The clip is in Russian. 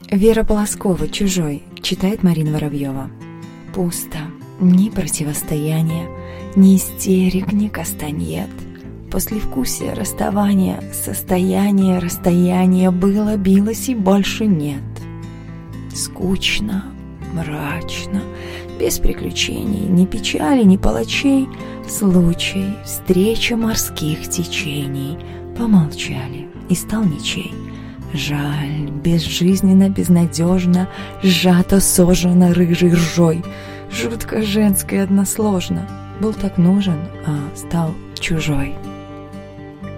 Вера Полоскова «Чужой» читает Марина Воробьева. Пусто. Ни противостояния, ни истерик, ни кастаньет. Послевкусие расставания, состояние расстояния было, билось и больше нет. Скучно, мрачно, без приключений, ни печали, ни палачей. Случай, встреча морских течений. Помолчали, и стал ничей. Жаль, безжизненно, безнадежно, сжато, сожжено рыжей ржой. Жутко женское односложно. Был так нужен, а стал чужой.